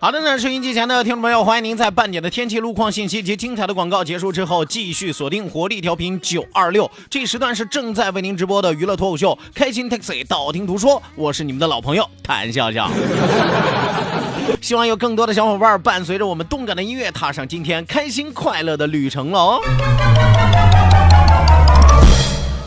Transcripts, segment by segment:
好的呢，收音机前的听众朋友，欢迎您在半点的天气路况信息及精彩的广告结束之后，继续锁定活力调频九二六。这时段是正在为您直播的娱乐脱口秀《开心 Taxi》，道听途说，我是你们的老朋友谭笑笑。希望有更多的小伙伴伴随着我们动感的音乐，踏上今天开心快乐的旅程了哦。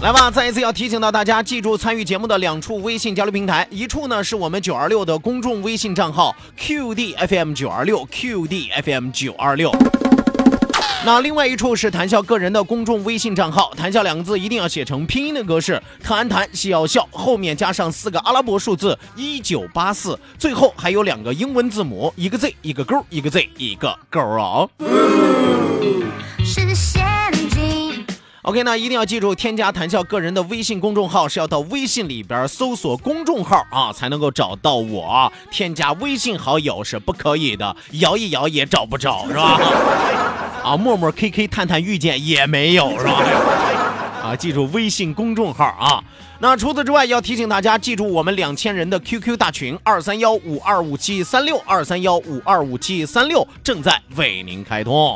来吧，再一次要提醒到大家，记住参与节目的两处微信交流平台，一处呢是我们九二六的公众微信账号 QDFM 九二六 QDFM 九二六，那另外一处是谈笑个人的公众微信账号，谈笑两个字一定要写成拼音的格式，谈谈笑笑，后面加上四个阿拉伯数字一九八四，最后还有两个英文字母，一个 Z 一个勾，一个 Z 一个勾哦。是。OK，那一定要记住，添加谈笑个人的微信公众号是要到微信里边搜索公众号啊，才能够找到我。添加微信好友是不可以的，摇一摇也找不着，是吧？啊，陌陌、KK、探探、遇见也没有，是吧？啊，记住微信公众号啊。那除此之外，要提醒大家记住我们两千人的 QQ 大群二三幺五二五七三六二三幺五二五七三六正在为您开通。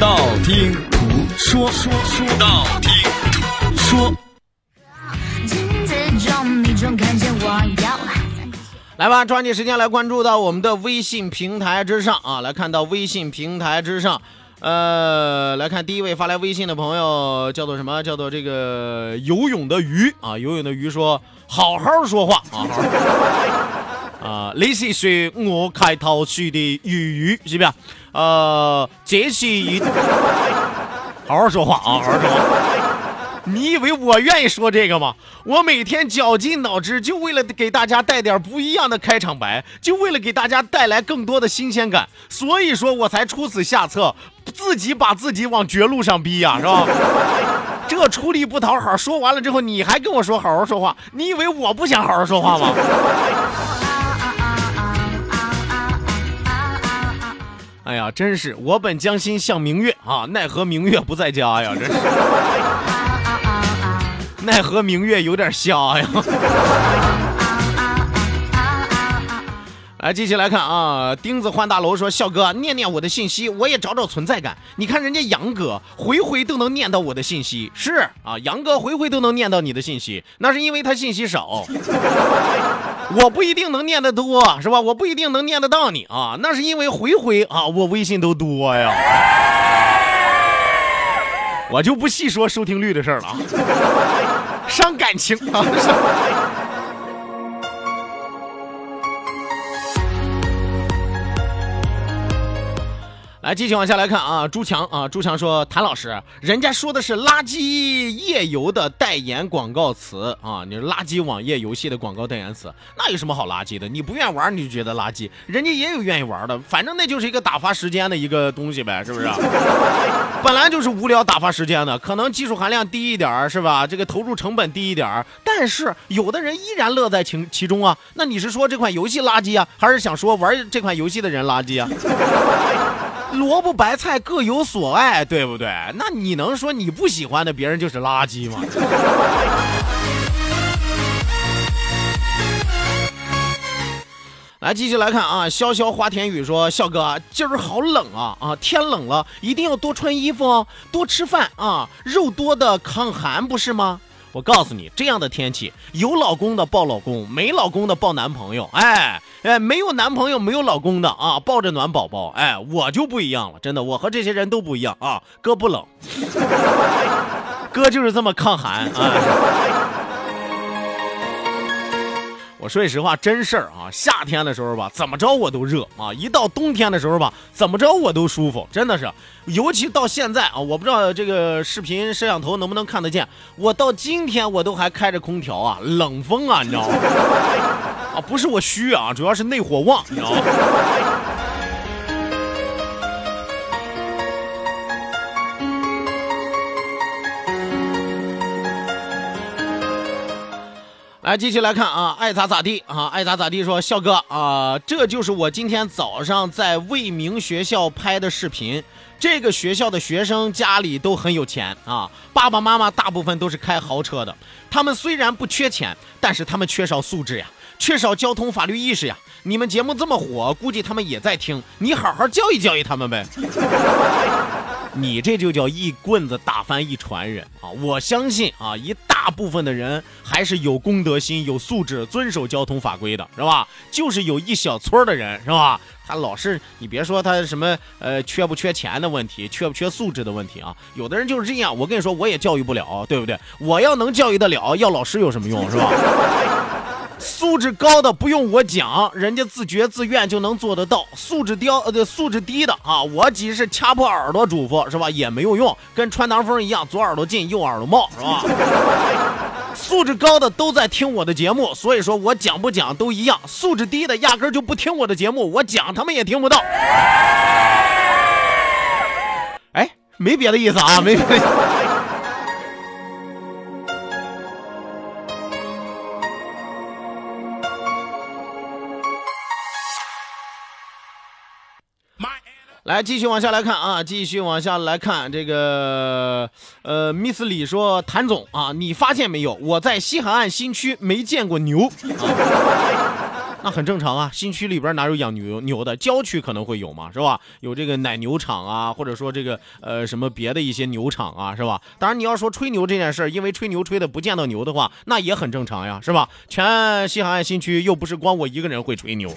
道听途说，说说道听途说。来吧，抓紧时间来关注到我们的微信平台之上啊！来看到微信平台之上，呃，来看第一位发来微信的朋友叫做什么？叫做这个游泳的鱼啊！游泳的鱼说：“好好说话啊！”啊，你是说我开头说的鱼鱼是不是？呃，这是一，好好说话啊，好好说话。你以为我愿意说这个吗？我每天绞尽脑汁，就为了给大家带点不一样的开场白，就为了给大家带来更多的新鲜感，所以说我才出此下策，自己把自己往绝路上逼呀、是吧？这出力不讨好，说完了之后，你还跟我说好好说话，你以为我不想好好说话吗？哎呀，真是我本将心向明月啊，奈何明月不在家呀，真是。奈何明月有点瞎呀。来，继续来看啊，钉子换大楼说：“笑哥，念念我的信息，我也找找存在感。你看人家杨哥回回都能念到我的信息，是啊，杨哥回回都能念到你的信息，那是因为他信息少。我不一定能念得多，是吧？我不一定能念得到你啊，那是因为回回啊，我微信都多呀。我就不细说收听率的事儿了啊，伤感情啊。来来，继续往下来看啊，朱强啊，朱强说，谭老师，人家说的是垃圾页游的代言广告词啊，你是垃圾网页游戏的广告代言词，那有什么好垃圾的？你不愿意玩你就觉得垃圾，人家也有愿意玩的，反正那就是一个打发时间的一个东西呗，是不是？本来就是无聊打发时间的，可能技术含量低一点是吧？这个投入成本低一点但是有的人依然乐在其其中啊。那你是说这款游戏垃圾啊，还是想说玩这款游戏的人垃圾啊？萝卜白菜各有所爱，对不对？那你能说你不喜欢的别人就是垃圾吗？来，继续来看啊，潇潇花田雨说：“笑哥，今儿好冷啊啊，天冷了，一定要多穿衣服哦，多吃饭啊，肉多的抗寒，不是吗？”我告诉你，这样的天气，有老公的抱老公，没老公的抱男朋友。哎哎，没有男朋友、没有老公的啊，抱着暖宝宝。哎，我就不一样了，真的，我和这些人都不一样啊。哥不冷，哥就是这么抗寒啊。我说句实话，真事儿啊！夏天的时候吧，怎么着我都热啊；一到冬天的时候吧，怎么着我都舒服，真的是。尤其到现在啊，我不知道这个视频摄像头能不能看得见，我到今天我都还开着空调啊，冷风啊，你知道吗？啊，不是我虚啊，主要是内火旺，你知道吗？来，继续来看啊，爱咋咋地啊，爱咋咋地。说笑哥啊，这就是我今天早上在未名学校拍的视频。这个学校的学生家里都很有钱啊，爸爸妈妈大部分都是开豪车的。他们虽然不缺钱，但是他们缺少素质呀，缺少交通法律意识呀。你们节目这么火，估计他们也在听，你好好教育教育他们呗。你这就叫一棍子打翻一船人啊！我相信啊，一大部分的人还是有公德心、有素质、遵守交通法规的，是吧？就是有一小撮的人，是吧？他老是你别说他什么呃缺不缺钱的问题，缺不缺素质的问题啊？有的人就是这样。我跟你说，我也教育不了，对不对？我要能教育得了，要老师有什么用，是吧？素质高的不用我讲，人家自觉自愿就能做得到。素质低呃，素质低的啊，我即使掐破耳朵嘱咐是吧，也没有用，跟穿堂风一样，左耳朵进，右耳朵冒是吧？素质高的都在听我的节目，所以说我讲不讲都一样。素质低的压根就不听我的节目，我讲他们也听不到。哎，没别的意思啊，没别的。来，继续往下来看啊，继续往下来看这个，呃，Miss 李说，谭总啊，你发现没有，我在西海岸新区没见过牛。啊 那很正常啊，新区里边哪有养牛牛的？郊区可能会有嘛，是吧？有这个奶牛场啊，或者说这个呃什么别的一些牛场啊，是吧？当然你要说吹牛这件事儿，因为吹牛吹的不见到牛的话，那也很正常呀，是吧？全西海岸新区又不是光我一个人会吹牛，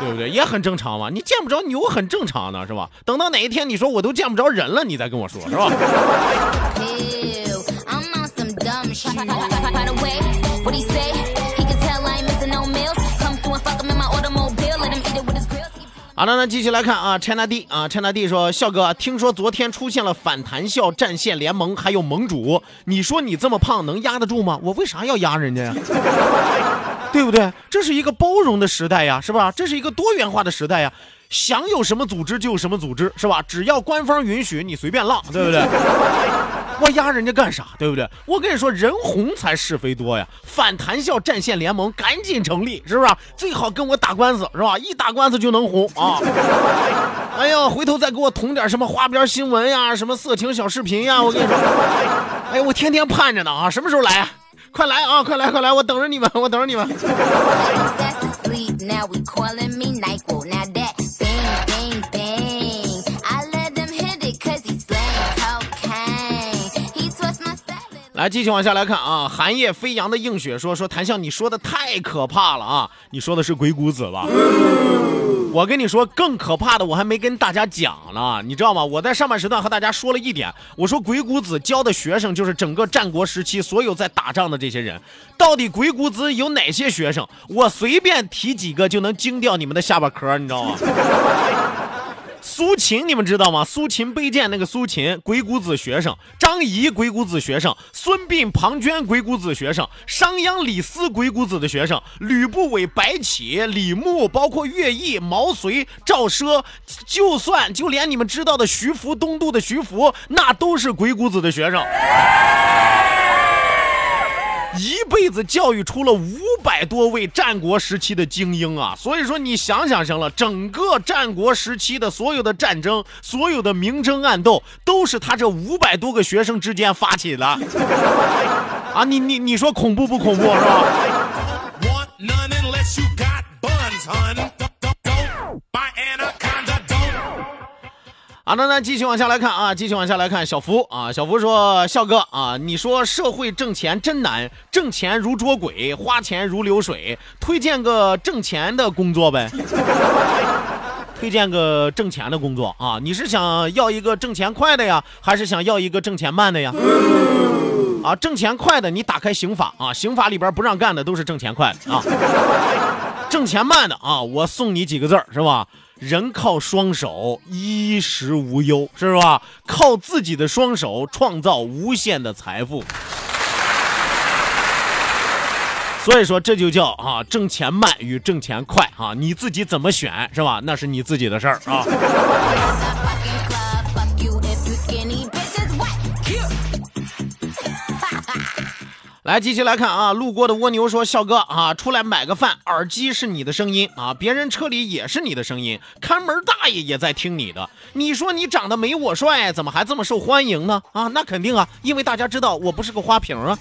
对不对？也很正常嘛，你见不着牛很正常的是吧？等到哪一天你说我都见不着人了，你再跟我说，是吧？好的，那继续来看啊，China D 啊，China D 说，笑哥，听说昨天出现了反弹笑战线联盟，还有盟主，你说你这么胖能压得住吗？我为啥要压人家呀？对不对？这是一个包容的时代呀，是吧？这是一个多元化的时代呀，想有什么组织就有什么组织，是吧？只要官方允许，你随便浪，对不对？我压人家干啥？对不对？我跟你说，人红才是非多呀！反弹笑战线联盟赶紧成立，是不是？最好跟我打官司，是吧？一打官司就能红啊！哎呀，回头再给我捅点什么花边新闻呀，什么色情小视频呀！我跟你说，哎呀，我天天盼着呢啊！什么时候来？快来啊！快来快来！我等着你们，我等着你们。来，继续往下来看啊！寒夜飞扬的映雪说：“说谭笑，你说的太可怕了啊！你说的是鬼谷子吧？我跟你说，更可怕的我还没跟大家讲呢，你知道吗？我在上半时段和大家说了一点，我说鬼谷子教的学生就是整个战国时期所有在打仗的这些人。到底鬼谷子有哪些学生？我随便提几个就能惊掉你们的下巴壳，你知道吗？”苏秦你们知道吗？苏秦背剑那个苏秦，鬼谷子学生；张仪鬼谷子学生；孙膑庞涓鬼谷子学生；商鞅李斯鬼谷子的学生；吕不韦白起李牧，包括乐毅毛遂赵奢，就算就连你们知道的徐福东渡的徐福，那都是鬼谷子的学生。一辈子教育出了五百多位战国时期的精英啊！所以说，你想想行了，整个战国时期的所有的战争、所有的明争暗斗，都是他这五百多个学生之间发起的 啊！你你你说恐怖不恐怖是吧？好的，那继续往下来看啊，继续往下来看。小福啊，小福说：“笑哥啊，你说社会挣钱真难，挣钱如捉鬼，花钱如流水，推荐个挣钱的工作呗。推荐个挣钱的工作啊，你是想要一个挣钱快的呀，还是想要一个挣钱慢的呀？啊，挣钱快的，你打开刑法啊，刑法里边不让干的都是挣钱快的啊。挣钱慢的啊，我送你几个字儿是吧？人靠双手，衣食无忧，是吧？靠自己的双手创造无限的财富。所以说，这就叫啊，挣钱慢与挣钱快啊，你自己怎么选是吧？那是你自己的事儿啊。来，继续来看啊，路过的蜗牛说：“笑哥啊，出来买个饭，耳机是你的声音啊，别人车里也是你的声音，看门大爷也在听你的。你说你长得没我帅，怎么还这么受欢迎呢？啊，那肯定啊，因为大家知道我不是个花瓶啊，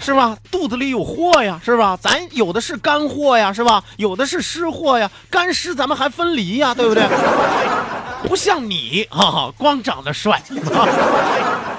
是吧？肚子里有货呀，是吧？咱有的是干货呀，是吧？有的是湿货呀，干湿咱们还分离呀，对不对？不像你啊，光长得帅。啊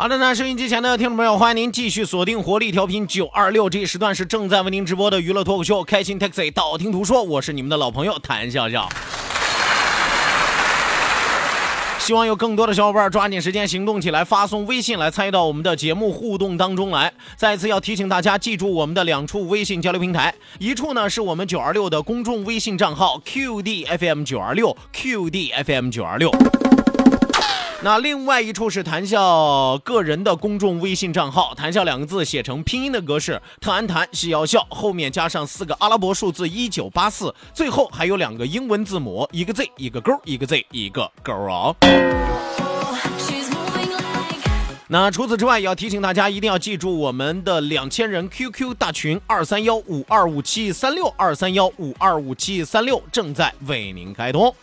好的那，收音机前的听众朋友，欢迎您继续锁定活力调频九二六，这一时段是正在为您直播的娱乐脱口秀《开心 Taxi》，道听途说，我是你们的老朋友谭笑笑。希望有更多的小伙伴抓紧时间行动起来，发送微信来参与到我们的节目互动当中来。再次要提醒大家，记住我们的两处微信交流平台，一处呢是我们九二六的公众微信账号 QDFM 九二六 QDFM 九二六。那另外一处是谈笑个人的公众微信账号，谈笑两个字写成拼音的格式，特安谈是要笑，后面加上四个阿拉伯数字一九八四，最后还有两个英文字母，一个 Z 一个勾，一个 Z 一个勾哦那除此之外，也要提醒大家一定要记住我们的两千人 QQ 大群二三幺五二五七三六二三幺五二五七三六正在为您开通。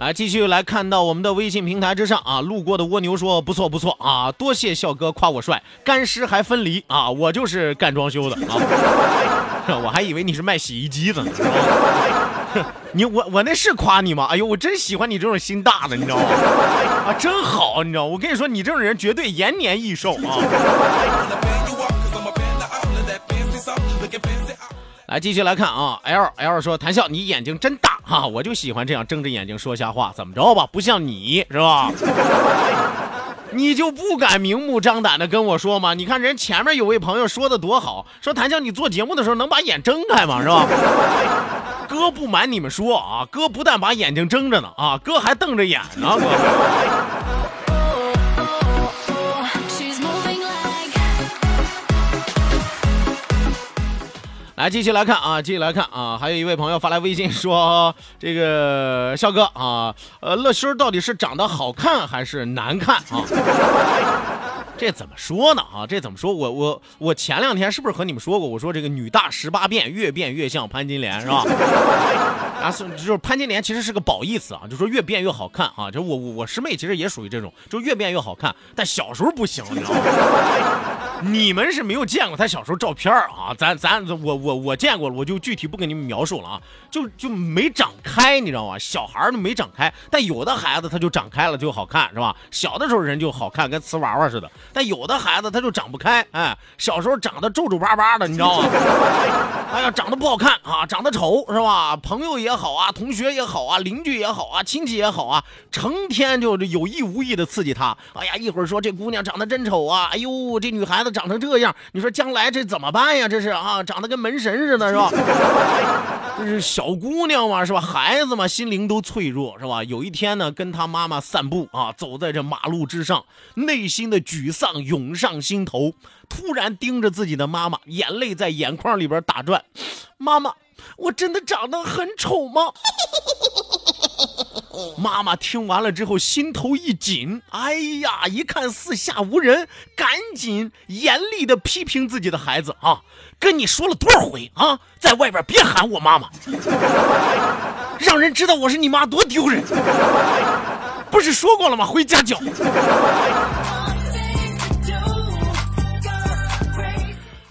来，继续来看到我们的微信平台之上啊，路过的蜗牛说不错不错啊，多谢笑哥夸我帅，干湿还分离啊，我就是干装修的啊，我还以为你是卖洗衣机的呢。你我我那是夸你吗？哎呦，我真喜欢你这种心大的，你知道吗？啊，真好，你知道？我跟你说，你这种人绝对延年益寿啊！来，继续来看啊，L L 说，谭笑，你眼睛真大哈、我就喜欢这样睁着眼睛说瞎话，怎么着吧？不像你是吧？你就不敢明目张胆的跟我说吗？你看人前面有位朋友说的多好，说谭笑你做节目的时候能把眼睁开吗？是吧？哥不瞒你们说啊，哥不但把眼睛睁着呢啊，哥还瞪着眼呢，哥。来，继续来看啊，继续来看啊，还有一位朋友发来微信说，这个笑哥啊，呃，乐心到底是长得好看还是难看啊？这怎么说呢？啊，这怎么说？我我我前两天是不是和你们说过？我说这个女大十八变，越变越像潘金莲，是吧？啊，是就是潘金莲其实是个褒义词啊，就说越变越好看啊。就我我我师妹其实也属于这种，就越变越好看，但小时候不行，你知道吗？你们是没有见过他小时候照片啊，咱咱我我我见过了，我就具体不跟你们描述了啊，就就没长开，你知道吗？小孩儿都没长开，但有的孩子他就长开了就好看，是吧？小的时候人就好看，跟瓷娃娃似的，但有的孩子他就长不开，哎，小时候长得皱皱巴巴的，你知道吗？哎呀，长得不好看啊，长得丑是吧？朋友也好啊，同学也好啊，邻居也好啊，亲戚也好啊，成天就有意无意的刺激他。哎呀，一会儿说这姑娘长得真丑啊，哎呦，这女孩子长成这样，你说将来这怎么办呀？这是啊，长得跟门神似的，是吧？这是小姑娘嘛，是吧？孩子嘛，心灵都脆弱，是吧？有一天呢，跟他妈妈散步啊，走在这马路之上，内心的沮丧涌上心头，突然盯着自己的妈妈，眼泪在眼眶里边打转。妈妈，我真的长得很丑吗？妈妈听完了之后，心头一紧，哎呀，一看四下无人，赶紧严厉的批评自己的孩子啊！跟你说了多少回啊，在外边别喊我妈妈，让人知道我是你妈多丢人。不是说过了吗？回家教。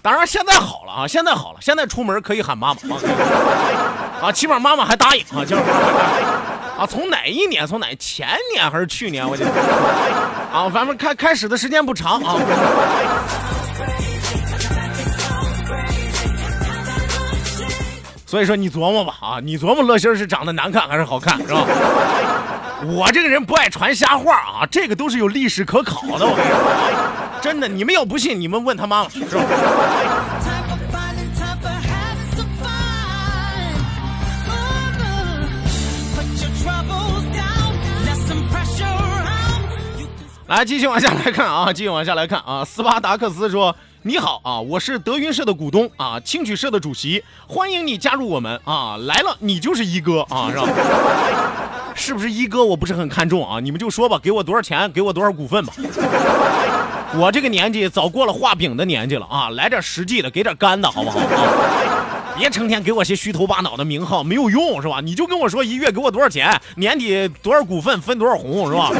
当然现在好了啊，现在好了，现在出门可以喊妈妈啊，啊，起码妈妈还答应啊，起码妈妈还答应啊。从哪一年？从哪前年还是去年？我记得啊，反正开开始的时间不长啊。所以说你琢磨吧啊，你琢磨乐心是长得难看还是好看是吧？我这个人不爱传瞎话啊，这个都是有历史可考的。我跟你说，真的，你们要不信，你们问他妈妈是吧？来，继续往下来看啊，继续往下来看啊。斯巴达克斯说：“你好啊，我是德云社的股东啊，青曲社的主席，欢迎你加入我们啊！来了，你就是一哥啊，是吧？是不是一哥？我不是很看重啊，你们就说吧，给我多少钱，给我多少股份吧。我这个年纪早过了画饼的年纪了啊，来点实际的，给点干的好不好啊？别成天给我些虚头巴脑的名号，没有用是吧？你就跟我说一月给我多少钱，年底多少股份分多少红是吧？”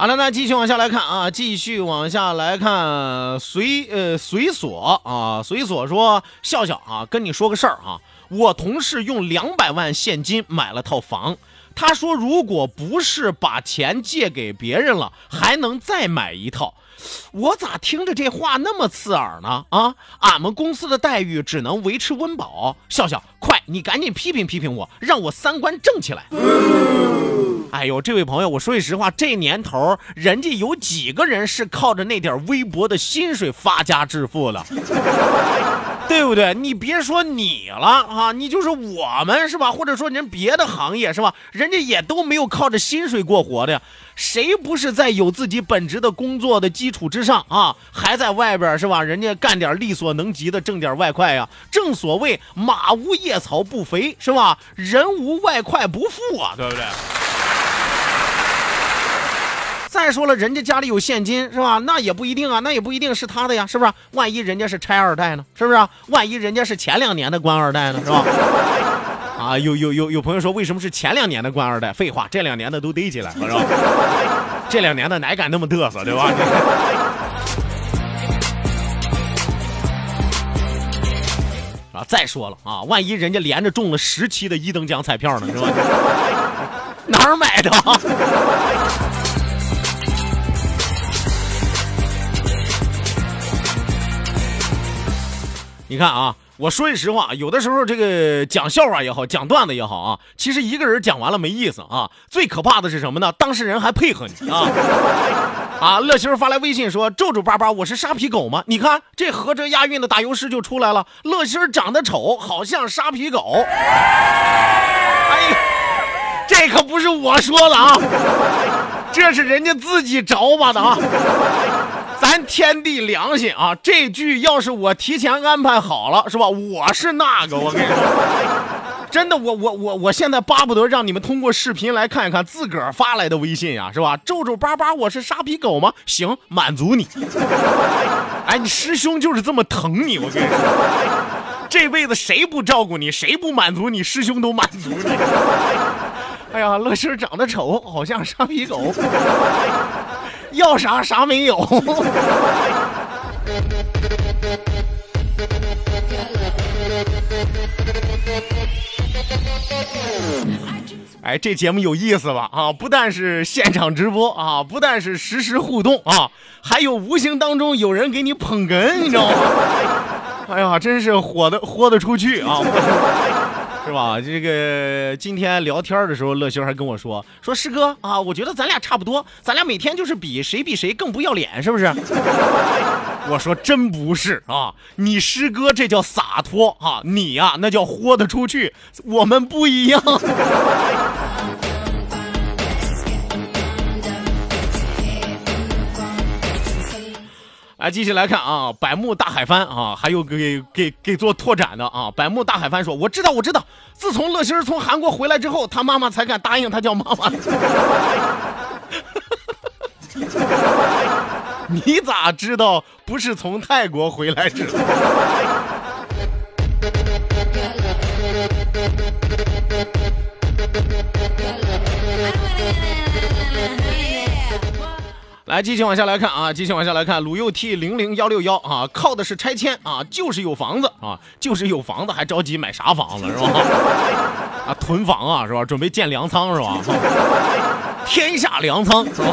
好了，那继续往下来看啊，继续往下来看，随呃随所啊，随所说笑笑啊，跟你说个事儿啊，我同事用两百万现金买了套房，他说如果不是把钱借给别人了，还能再买一套。我咋听着这话那么刺耳呢？啊，俺们公司的待遇只能维持温饱。笑笑，快，你赶紧批评批评我，让我三观正起来。哎呦，这位朋友，我说句实话，这年头人家有几个人是靠着那点微薄的薪水发家致富的，对不对？你别说你了啊，你就是我们是吧？或者说人别的行业是吧？人家也都没有靠着薪水过活的呀。谁不是在有自己本职的工作的基础之上啊，还在外边是吧？人家干点力所能及的，挣点外快呀。正所谓马无夜草不肥是吧？人无外快不富啊，对不对？再说了，人家家里有现金是吧？那也不一定啊，那也不一定是他的呀，是不是？万一人家是拆二代呢？是不是？万一人家是前两年的官二代呢？是吧？啊，有有有有朋友说，为什么是前两年的官二代？废话，这两年的都逮起来了，是吧？这两年的哪敢那么嘚瑟，对吧？啊，再说了啊，万一人家连着中了十期的一等奖彩票呢，是吧？哪儿买的？你看啊，我说句实话，有的时候这个讲笑话也好，讲段子也好啊，其实一个人讲完了没意思啊。最可怕的是什么呢？当事人还配合你啊！啊，乐星发来微信说：“皱皱巴巴，我是沙皮狗吗？”你看这合辙押韵的打油诗就出来了。乐星长得丑，好像沙皮狗。哎，这可不是我说的啊，这是人家自己找吧的啊。咱天地良心啊，这剧要是我提前安排好了，是吧？我是那个，我跟你说，真的，我我我我现在巴不得让你们通过视频来看一看自个儿发来的微信呀、是吧？皱皱巴巴，我是沙皮狗吗？行，满足你。哎，你师兄就是这么疼你，我跟你说，这辈子谁不照顾你，谁不满足你，师兄都满足你。哎呀，乐师长得丑，好像沙皮狗，要啥啥没有。哎，这节目有意思吧？啊，不但是现场直播啊，不但是实时互动啊，还有无形当中有人给你捧哏，你知道吗？哎呀，真是火的豁得出去啊！是吧？这个今天聊天的时候，乐星还跟我说说师哥啊，我觉得咱俩差不多，咱俩每天就是比谁比谁更不要脸，是不是？我说真不是啊，你师哥这叫洒脱啊，你呀、那叫豁得出去，我们不一样。来，继续来看啊，百慕大海帆啊，还有给给给做拓展的啊。百慕大海帆说：“我知道，我知道，自从乐心从韩国回来之后，他妈妈才敢答应他叫妈妈。”你咋知道不是从泰国回来之后？来，继续往下来看啊，继续往下来看，鲁又 T 零零幺六幺啊，靠的是拆迁啊，就是有房子啊，就是有房子，还着急买啥房子是吧？啊，囤房啊是吧？准备建粮仓是吧？天下粮仓是吧？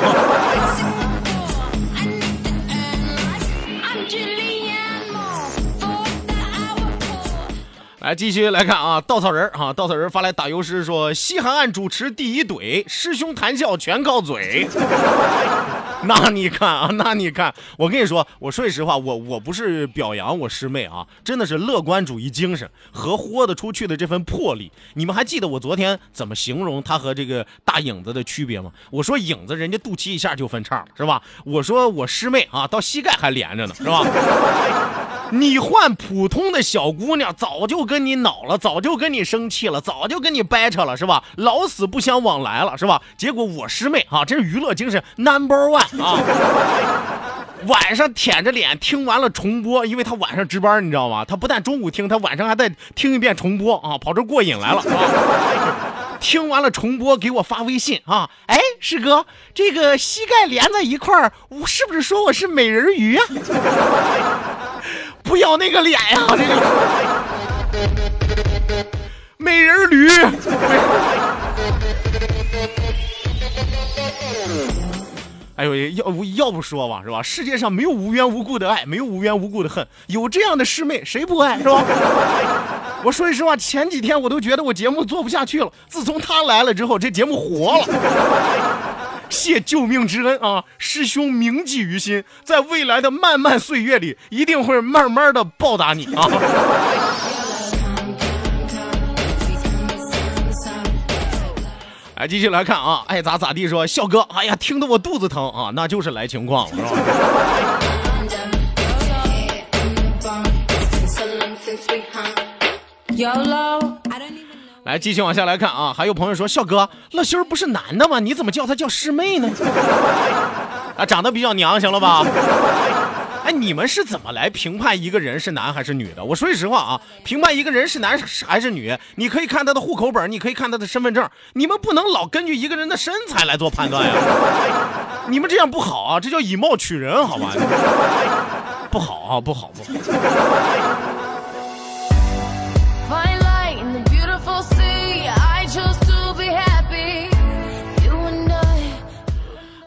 来继续来看啊，稻草人啊，稻草人发来打油诗说：西海岸主持第一怼，师兄谈笑全靠嘴。那你看啊，那你看，我跟你说，我说句实话，我我不是表扬我师妹啊，真的是乐观主义精神和豁得出去的这份魄力。你们还记得我昨天怎么形容她和这个大影子的区别吗？我说影子人家肚脐一下就分叉了，是吧？我说我师妹啊，到膝盖还连着呢，是吧？你换普通的小姑娘，早就跟你恼了，早就跟你生气了，早就跟你掰扯了，是吧？老死不相往来了，是吧？结果我师妹啊，这是娱乐精神 number one 啊！晚上舔着脸听完了重播，因为她晚上值班，你知道吗？她不但中午听，她晚上还在听一遍重播啊，跑这过瘾来了啊！听完了重播，给我发微信啊！哎，师哥，这个膝盖连在一块儿，我是不是说我是美人鱼啊？不要那个脸呀、这个美人驴。哎呦，要不要不说吧，是吧？世界上没有无缘无故的爱，没有无缘无故的恨。有这样的师妹，谁不爱，是吧？我说句实话，前几天我都觉得我节目做不下去了。自从她来了之后，这节目活了。谢救命之恩啊！师兄铭记于心，在未来的漫漫岁月里，一定会慢慢的报答你啊！哎，继续来看啊，爱咋咋地说，笑哥，哎呀，听得我肚子疼啊，那就是来情况了，是吧？来，继续往下来看啊，还有朋友说，笑哥，乐心儿不是男的吗？你怎么叫他叫师妹呢？啊，长得比较娘，行了吧？哎，你们是怎么来评判一个人是男还是女的？我说句实话啊，评判一个人是男还是女，你可以看他的户口本，你可以看他的身份证，你们不能老根据一个人的身材来做判断呀。你们这样不好啊，这叫以貌取人，好吧？不好啊，不好，不好。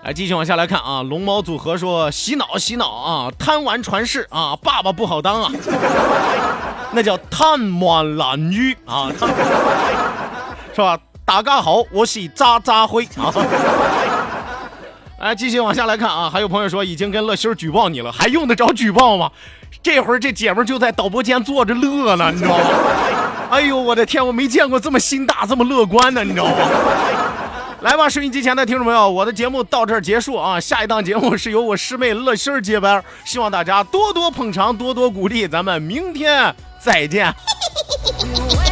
来，继续往下来看啊，龙猫组合说洗脑洗脑啊，贪玩传世啊，爸爸不好当啊，那叫贪玩懒女啊，是吧？大家好，我是渣渣辉啊。来，继续往下来看啊，还有朋友说已经跟乐心儿举报你了，还用得着举报吗？这会儿这姐们儿就在导播间坐着乐呢，你知道吗？哎呦，我的天，我没见过这么心大、这么乐观的，你知道吗？来吧，收音机前的听众朋友，我的节目到这儿结束啊！下一档节目是由我师妹乐心儿接班，希望大家多多捧场，多多鼓励，咱们明天再见。